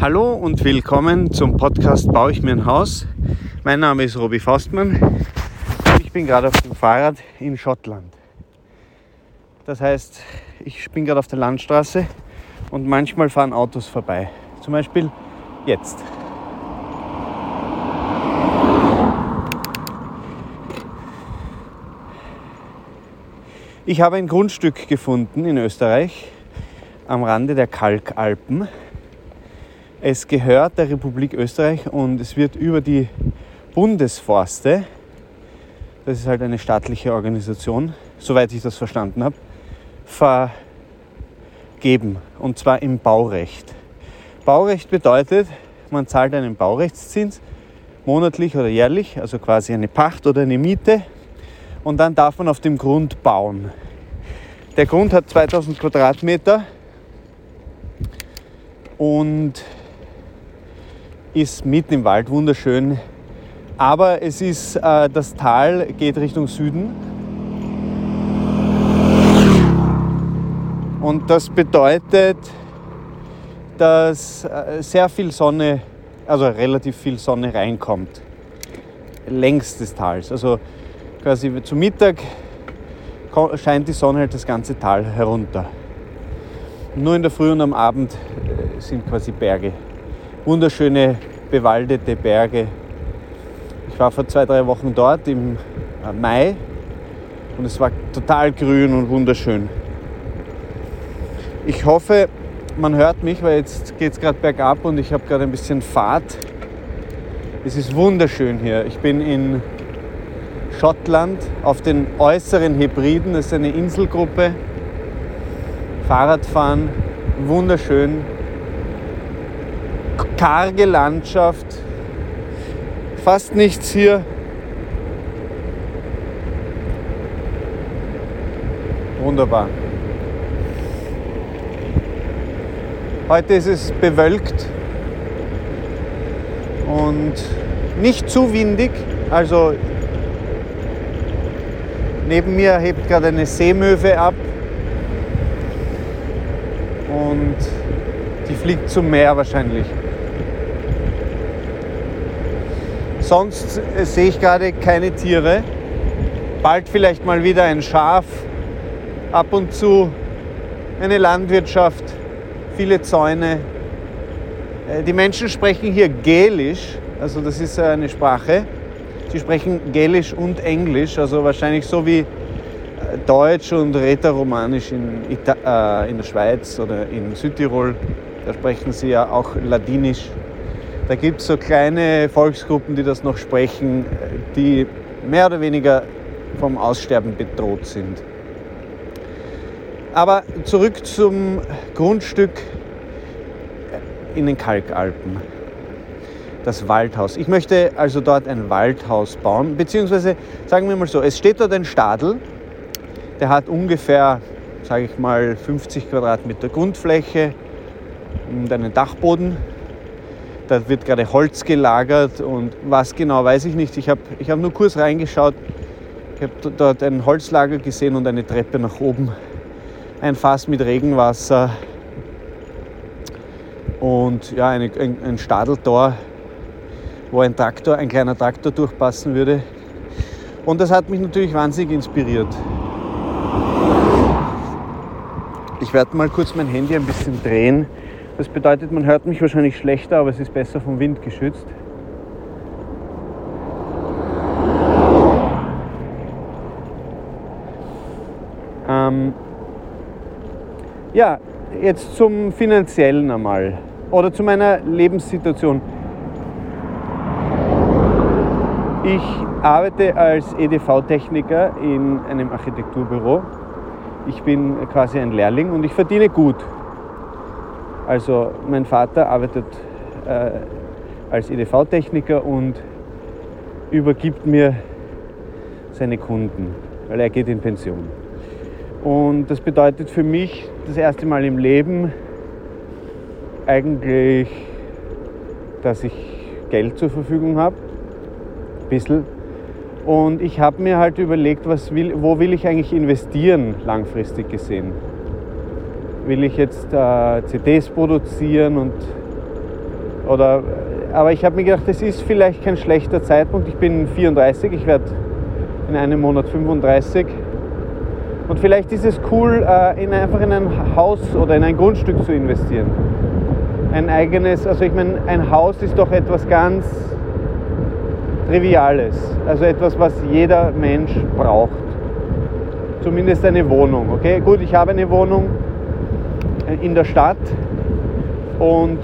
Hallo und willkommen zum Podcast Baue ich mir ein Haus. Mein Name ist Robi Faustmann ich bin gerade auf dem Fahrrad in Schottland. Das heißt, ich bin gerade auf der Landstraße und manchmal fahren Autos vorbei. Zum Beispiel jetzt. Ich habe ein Grundstück gefunden in Österreich am Rande der Kalkalpen. Es gehört der Republik Österreich und es wird über die Bundesforste, das ist halt eine staatliche Organisation, soweit ich das verstanden habe, vergeben. Und zwar im Baurecht. Baurecht bedeutet, man zahlt einen Baurechtszins monatlich oder jährlich, also quasi eine Pacht oder eine Miete. Und dann darf man auf dem Grund bauen. Der Grund hat 2000 Quadratmeter und ist mitten im Wald wunderschön. Aber es ist, äh, das Tal geht Richtung Süden. Und das bedeutet, dass äh, sehr viel Sonne, also relativ viel Sonne reinkommt. Längs des Tals. Also quasi zu Mittag scheint die Sonne halt das ganze Tal herunter. Nur in der Früh und am Abend äh, sind quasi Berge. Wunderschöne bewaldete Berge. Ich war vor zwei, drei Wochen dort im äh, Mai und es war total grün und wunderschön. Ich hoffe, man hört mich, weil jetzt geht es gerade bergab und ich habe gerade ein bisschen Fahrt. Es ist wunderschön hier. Ich bin in Schottland auf den äußeren Hebriden. Das ist eine Inselgruppe Fahrradfahren, wunderschön. Karge Landschaft, fast nichts hier. Wunderbar. Heute ist es bewölkt und nicht zu windig. Also neben mir hebt gerade eine Seemöwe ab und die fliegt zum Meer wahrscheinlich. Sonst sehe ich gerade keine Tiere. Bald vielleicht mal wieder ein Schaf, ab und zu eine Landwirtschaft, viele Zäune. Äh, die Menschen sprechen hier Gälisch, also das ist eine Sprache. Sie sprechen Gälisch und Englisch, also wahrscheinlich so wie Deutsch und Rätoromanisch in, Ita äh, in der Schweiz oder in Südtirol. Da sprechen sie ja auch Ladinisch. Da gibt es so kleine Volksgruppen, die das noch sprechen, die mehr oder weniger vom Aussterben bedroht sind. Aber zurück zum Grundstück in den Kalkalpen. Das Waldhaus. Ich möchte also dort ein Waldhaus bauen, beziehungsweise sagen wir mal so, es steht dort ein Stadel, der hat ungefähr, sage ich mal, 50 Quadratmeter Grundfläche und einen Dachboden. Da wird gerade Holz gelagert und was genau weiß ich nicht. Ich habe ich hab nur kurz reingeschaut. Ich habe dort ein Holzlager gesehen und eine Treppe nach oben. Ein Fass mit Regenwasser und ja, eine, ein, ein Stadeltor, wo ein Traktor, ein kleiner Traktor durchpassen würde. Und das hat mich natürlich wahnsinnig inspiriert. Ich werde mal kurz mein Handy ein bisschen drehen. Das bedeutet, man hört mich wahrscheinlich schlechter, aber es ist besser vom Wind geschützt. Ähm ja, jetzt zum finanziellen einmal oder zu meiner Lebenssituation. Ich arbeite als EDV-Techniker in einem Architekturbüro ich bin quasi ein Lehrling und ich verdiene gut. Also mein Vater arbeitet äh, als EDV-Techniker und übergibt mir seine Kunden, weil er geht in Pension. Und das bedeutet für mich das erste Mal im Leben eigentlich, dass ich Geld zur Verfügung habe. Ein bisschen und ich habe mir halt überlegt, was will, wo will ich eigentlich investieren, langfristig gesehen. Will ich jetzt äh, CDs produzieren und Oder, aber ich habe mir gedacht, das ist vielleicht kein schlechter Zeitpunkt. Ich bin 34, ich werde in einem Monat 35. Und vielleicht ist es cool, äh, in, einfach in ein Haus oder in ein Grundstück zu investieren. Ein eigenes, also ich meine, ein Haus ist doch etwas ganz Triviales. Also etwas, was jeder Mensch braucht. Zumindest eine Wohnung. Okay, gut, ich habe eine Wohnung in der Stadt und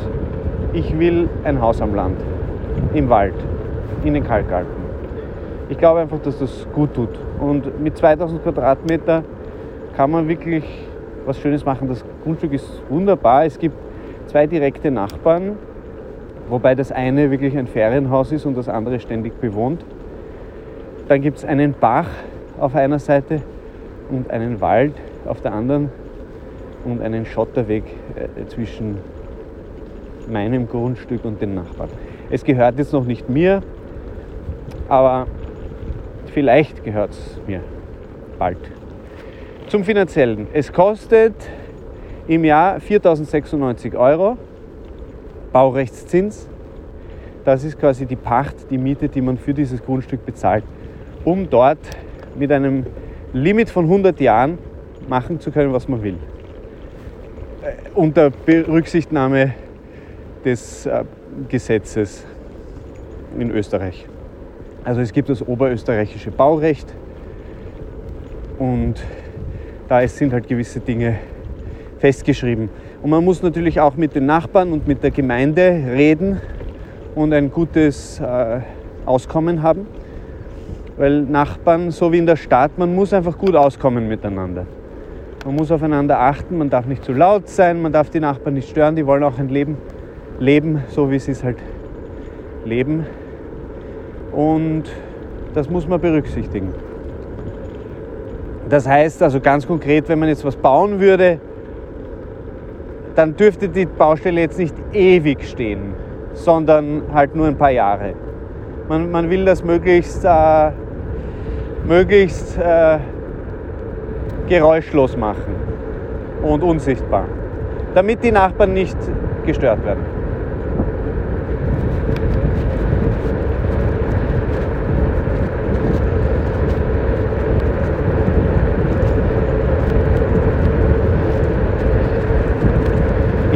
ich will ein Haus am Land, im Wald, in den Kalkalpen. Ich glaube einfach, dass das gut tut. Und mit 2000 Quadratmeter kann man wirklich was Schönes machen. Das Grundstück ist wunderbar. Es gibt zwei direkte Nachbarn, wobei das eine wirklich ein Ferienhaus ist und das andere ständig bewohnt. Dann gibt es einen Bach auf einer Seite und einen Wald auf der anderen und einen Schotterweg äh, zwischen meinem Grundstück und den Nachbarn. Es gehört jetzt noch nicht mir, aber vielleicht gehört es mir bald. Zum Finanziellen. Es kostet im Jahr 4.096 Euro Baurechtszins. Das ist quasi die Pacht, die Miete, die man für dieses Grundstück bezahlt, um dort mit einem Limit von 100 Jahren machen zu können, was man will. Unter Berücksichtnahme des äh, Gesetzes in Österreich. Also es gibt das oberösterreichische Baurecht und da sind halt gewisse Dinge festgeschrieben. Und man muss natürlich auch mit den Nachbarn und mit der Gemeinde reden und ein gutes äh, Auskommen haben. Weil Nachbarn, so wie in der Stadt, man muss einfach gut auskommen miteinander. Man muss aufeinander achten, man darf nicht zu laut sein, man darf die Nachbarn nicht stören, die wollen auch ein Leben leben, so wie sie es halt leben. Und das muss man berücksichtigen. Das heißt also ganz konkret, wenn man jetzt was bauen würde, dann dürfte die Baustelle jetzt nicht ewig stehen, sondern halt nur ein paar Jahre. Man, man will das möglichst, äh, möglichst äh, geräuschlos machen und unsichtbar, damit die Nachbarn nicht gestört werden.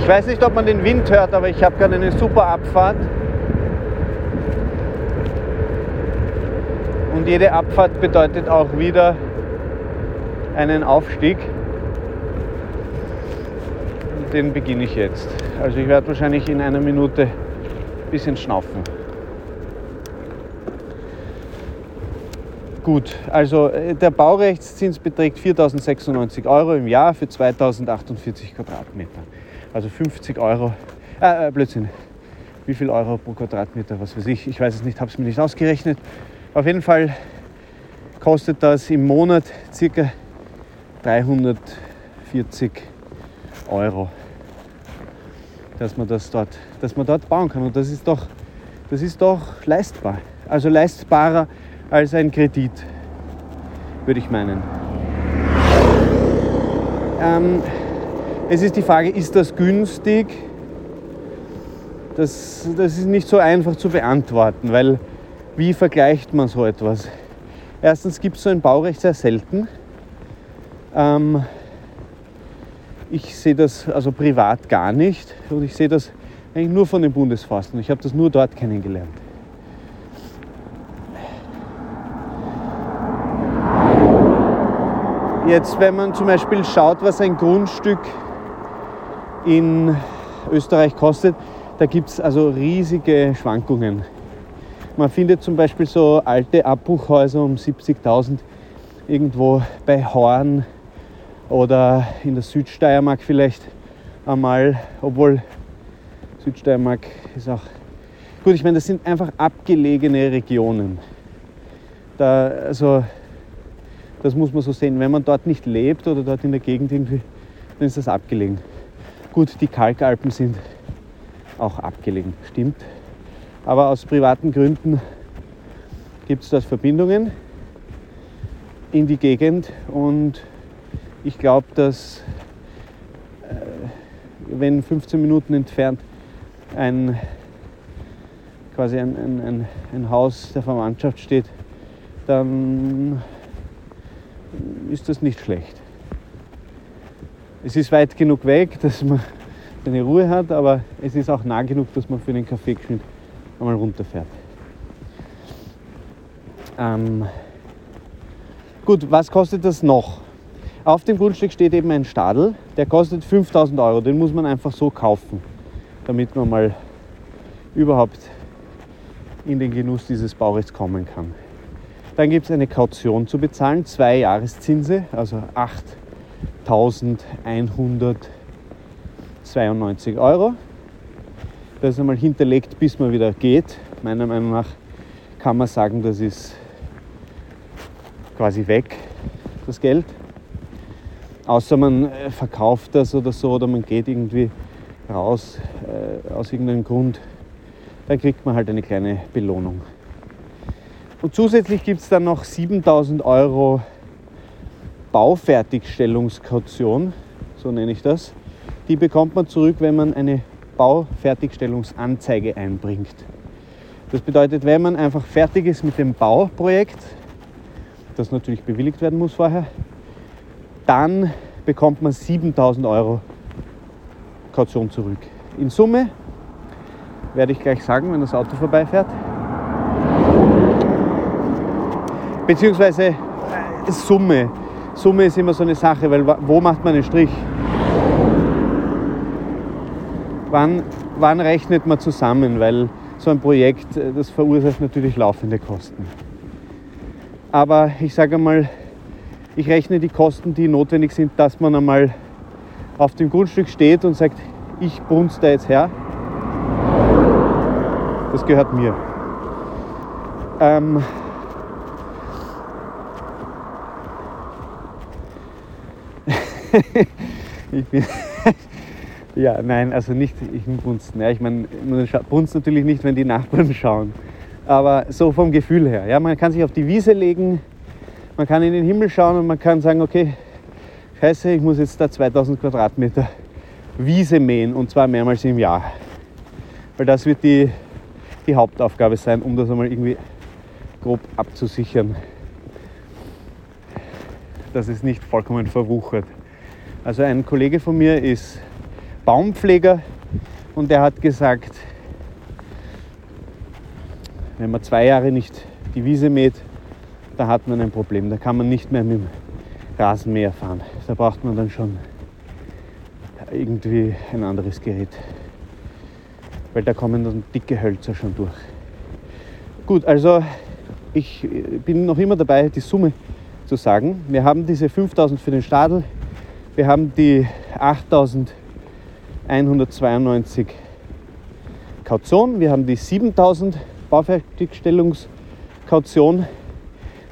Ich weiß nicht, ob man den Wind hört, aber ich habe gerade eine super Abfahrt. Und jede Abfahrt bedeutet auch wieder einen Aufstieg. Den beginne ich jetzt. Also ich werde wahrscheinlich in einer Minute ein bisschen schnaufen. Gut, also äh, der Baurechtszins beträgt 4.096 Euro im Jahr für 2.048 Quadratmeter. Also 50 Euro, äh, äh, Blödsinn, wie viel Euro pro Quadratmeter, was weiß ich, ich weiß es nicht, habe es mir nicht ausgerechnet. Auf jeden Fall kostet das im Monat circa 340 Euro, dass man das dort, dass man dort bauen kann. Und das ist doch, das ist doch leistbar. Also leistbarer als ein Kredit, würde ich meinen. Ähm, es ist die Frage, ist das günstig? Das, das ist nicht so einfach zu beantworten, weil wie vergleicht man so etwas? Erstens gibt es so ein Baurecht sehr selten. Ähm, ich sehe das also privat gar nicht und ich sehe das eigentlich nur von den Bundesforsten. Ich habe das nur dort kennengelernt. Jetzt, wenn man zum Beispiel schaut, was ein Grundstück in Österreich kostet, da gibt es also riesige Schwankungen. Man findet zum Beispiel so alte Abbruchhäuser um 70.000 irgendwo bei Horn oder in der Südsteiermark vielleicht einmal, obwohl Südsteiermark ist auch gut. Ich meine, das sind einfach abgelegene Regionen. Da, also, das muss man so sehen. Wenn man dort nicht lebt oder dort in der Gegend irgendwie, dann ist das abgelegen. Gut, die Kalkalpen sind auch abgelegen, stimmt. Aber aus privaten Gründen gibt es dort Verbindungen in die Gegend und ich glaube, dass äh, wenn 15 Minuten entfernt ein quasi ein, ein, ein, ein Haus der Verwandtschaft steht, dann ist das nicht schlecht. Es ist weit genug weg, dass man seine Ruhe hat, aber es ist auch nah genug, dass man für den Kaffeegeschnitt einmal runterfährt. Ähm gut, was kostet das noch? Auf dem Grundstück steht eben ein Stadel, der kostet 5000 Euro. Den muss man einfach so kaufen, damit man mal überhaupt in den Genuss dieses Baurechts kommen kann. Dann gibt es eine Kaution zu bezahlen, zwei Jahreszinse, also 8.192 Euro. Das ist einmal hinterlegt, bis man wieder geht. Meiner Meinung nach kann man sagen, das ist quasi weg, das Geld. Außer man äh, verkauft das oder so oder man geht irgendwie raus äh, aus irgendeinem Grund dann kriegt man halt eine kleine Belohnung. Und zusätzlich gibt es dann noch 7000 Euro Baufertigstellungskaution, so nenne ich das. Die bekommt man zurück, wenn man eine Baufertigstellungsanzeige einbringt. Das bedeutet, wenn man einfach fertig ist mit dem Bauprojekt, das natürlich bewilligt werden muss vorher, dann bekommt man 7000 Euro Kaution zurück. In Summe werde ich gleich sagen, wenn das Auto vorbeifährt. Beziehungsweise äh, Summe. Summe ist immer so eine Sache, weil wo macht man einen Strich? Wann, wann rechnet man zusammen? Weil so ein Projekt, äh, das verursacht natürlich laufende Kosten. Aber ich sage einmal, ich rechne die Kosten, die notwendig sind, dass man einmal auf dem Grundstück steht und sagt, ich brunst da jetzt her das gehört mir. Ähm, ich bin ja, nein, also nicht ich brunsten. Ja, ich meine, man brunst natürlich nicht, wenn die Nachbarn schauen. Aber so vom Gefühl her. Ja, man kann sich auf die Wiese legen, man kann in den Himmel schauen und man kann sagen, okay, scheiße, ich muss jetzt da 2000 Quadratmeter Wiese mähen und zwar mehrmals im Jahr. Weil das wird die die Hauptaufgabe sein, um das einmal irgendwie grob abzusichern, dass es nicht vollkommen verwuchert. Also ein Kollege von mir ist Baumpfleger und der hat gesagt, wenn man zwei Jahre nicht die Wiese mäht, da hat man ein Problem. Da kann man nicht mehr mit dem Rasenmäher fahren. Da braucht man dann schon irgendwie ein anderes Gerät weil da kommen dann dicke Hölzer schon durch. Gut, also ich bin noch immer dabei, die Summe zu sagen. Wir haben diese 5000 für den Stadel, wir haben die 8192 Kaution, wir haben die 7000 Baufertigstellungskaution.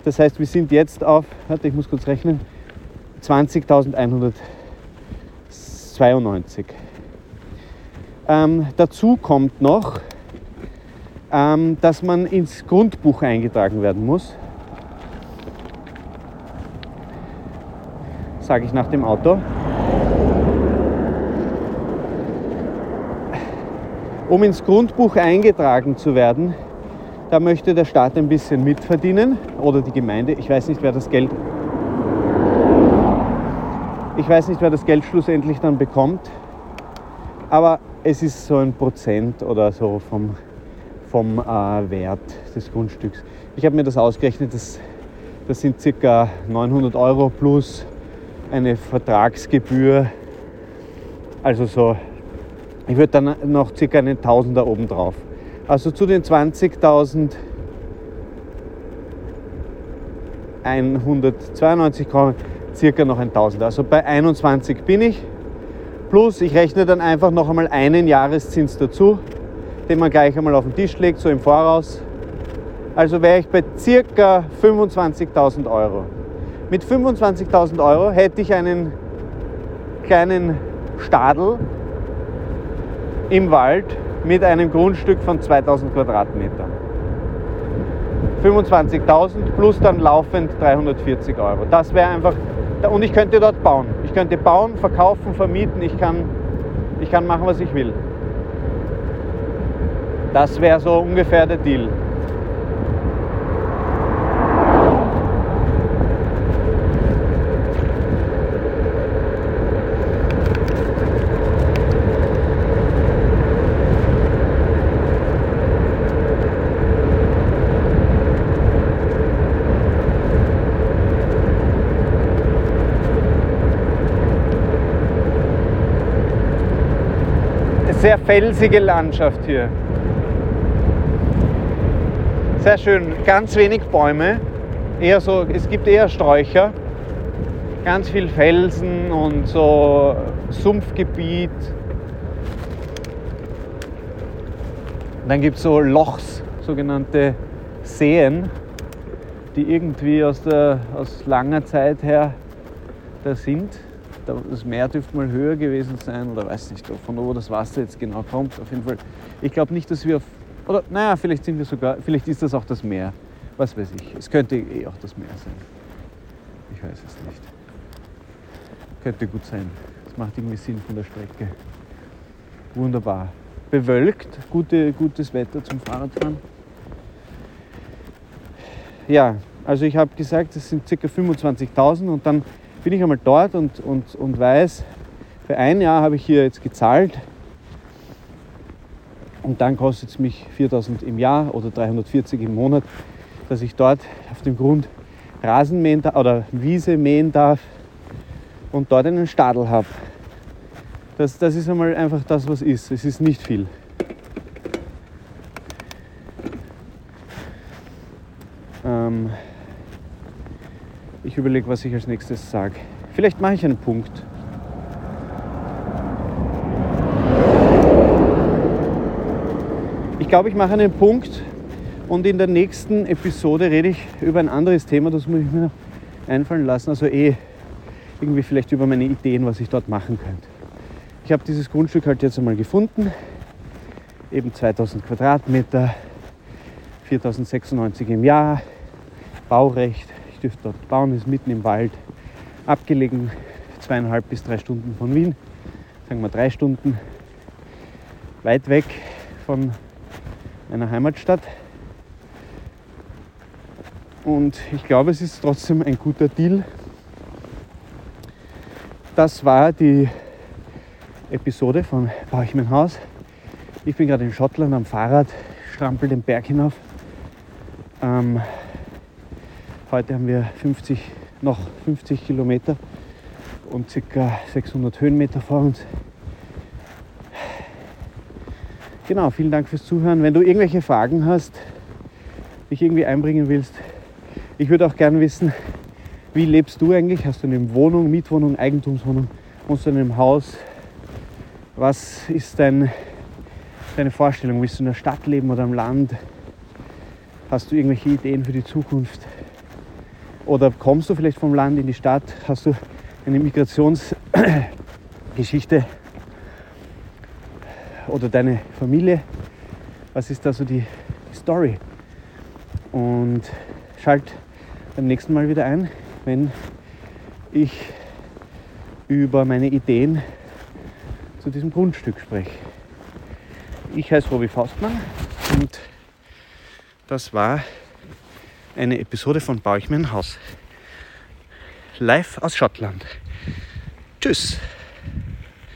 Das heißt, wir sind jetzt auf, warte, ich muss kurz rechnen, 20.192. Ähm, dazu kommt noch, ähm, dass man ins Grundbuch eingetragen werden muss. Sage ich nach dem Auto. Um ins Grundbuch eingetragen zu werden, da möchte der Staat ein bisschen mitverdienen oder die Gemeinde. Ich weiß nicht, wer das Geld. Ich weiß nicht, wer das Geld schlussendlich dann bekommt. Aber es ist so ein Prozent oder so vom, vom äh, Wert des Grundstücks. Ich habe mir das ausgerechnet, das, das sind ca. 900 Euro plus eine Vertragsgebühr. Also so, ich würde dann noch ca. einen Tausender oben drauf. Also zu den 20.000 192 kommen circa noch ein Tausender. Also bei 21 bin ich. Plus ich rechne dann einfach noch einmal einen Jahreszins dazu, den man gleich einmal auf den Tisch legt, so im Voraus. Also wäre ich bei circa 25.000 Euro. Mit 25.000 Euro hätte ich einen kleinen Stadel im Wald mit einem Grundstück von 2000 Quadratmetern. 25.000 plus dann laufend 340 Euro. Das wäre einfach und ich könnte dort bauen. Ich könnte bauen, verkaufen, vermieten, ich kann, ich kann machen, was ich will. Das wäre so ungefähr der Deal. Sehr felsige Landschaft hier. Sehr schön, ganz wenig Bäume, eher so, es gibt eher Sträucher, ganz viel Felsen und so Sumpfgebiet. Dann gibt es so Lochs, sogenannte Seen, die irgendwie aus, der, aus langer Zeit her da sind das Meer dürfte mal höher gewesen sein oder weiß nicht, von wo das Wasser jetzt genau kommt. Auf jeden Fall. Ich glaube nicht, dass wir auf, oder naja, vielleicht sind wir sogar, vielleicht ist das auch das Meer. Was weiß ich. Es könnte eh auch das Meer sein. Ich weiß es nicht. Könnte gut sein. Das macht irgendwie Sinn von der Strecke. Wunderbar. Bewölkt, gute, gutes Wetter zum Fahrradfahren. Ja, also ich habe gesagt, es sind ca. 25.000 und dann bin ich einmal dort und, und, und weiß, für ein Jahr habe ich hier jetzt gezahlt und dann kostet es mich 4000 im Jahr oder 340 im Monat, dass ich dort auf dem Grund Rasen mähen oder Wiese mähen darf und dort einen Stadel habe. Das, das ist einmal einfach das, was ist. Es ist nicht viel. Ich überlege, was ich als nächstes sage. Vielleicht mache ich einen Punkt. Ich glaube, ich mache einen Punkt und in der nächsten Episode rede ich über ein anderes Thema, das muss ich mir noch einfallen lassen. Also eh irgendwie vielleicht über meine Ideen, was ich dort machen könnte. Ich habe dieses Grundstück halt jetzt einmal gefunden. Eben 2000 Quadratmeter, 4096 im Jahr, Baurecht, dürfte dort bauen, ist mitten im Wald, abgelegen, zweieinhalb bis drei Stunden von Wien, sagen wir drei Stunden, weit weg von meiner Heimatstadt. Und ich glaube, es ist trotzdem ein guter Deal. Das war die Episode von Baue ich mein Haus. Ich bin gerade in Schottland am Fahrrad, strampel den Berg hinauf. Ähm, Heute haben wir 50, noch 50 Kilometer und ca. 600 Höhenmeter vor uns. Genau, vielen Dank fürs Zuhören. Wenn du irgendwelche Fragen hast, dich irgendwie einbringen willst, ich würde auch gerne wissen, wie lebst du eigentlich? Hast du eine Wohnung, Mietwohnung, Eigentumswohnung? Wohnst du in einem Haus? Was ist dein, deine Vorstellung? Willst du in der Stadt leben oder am Land? Hast du irgendwelche Ideen für die Zukunft? Oder kommst du vielleicht vom Land in die Stadt? Hast du eine Migrationsgeschichte? Oder deine Familie? Was ist da so die Story? Und schalt beim nächsten Mal wieder ein, wenn ich über meine Ideen zu diesem Grundstück spreche. Ich heiße Robi Faustmann und das war eine Episode von Baue ich mir ein Haus. Live aus Schottland. Tschüss.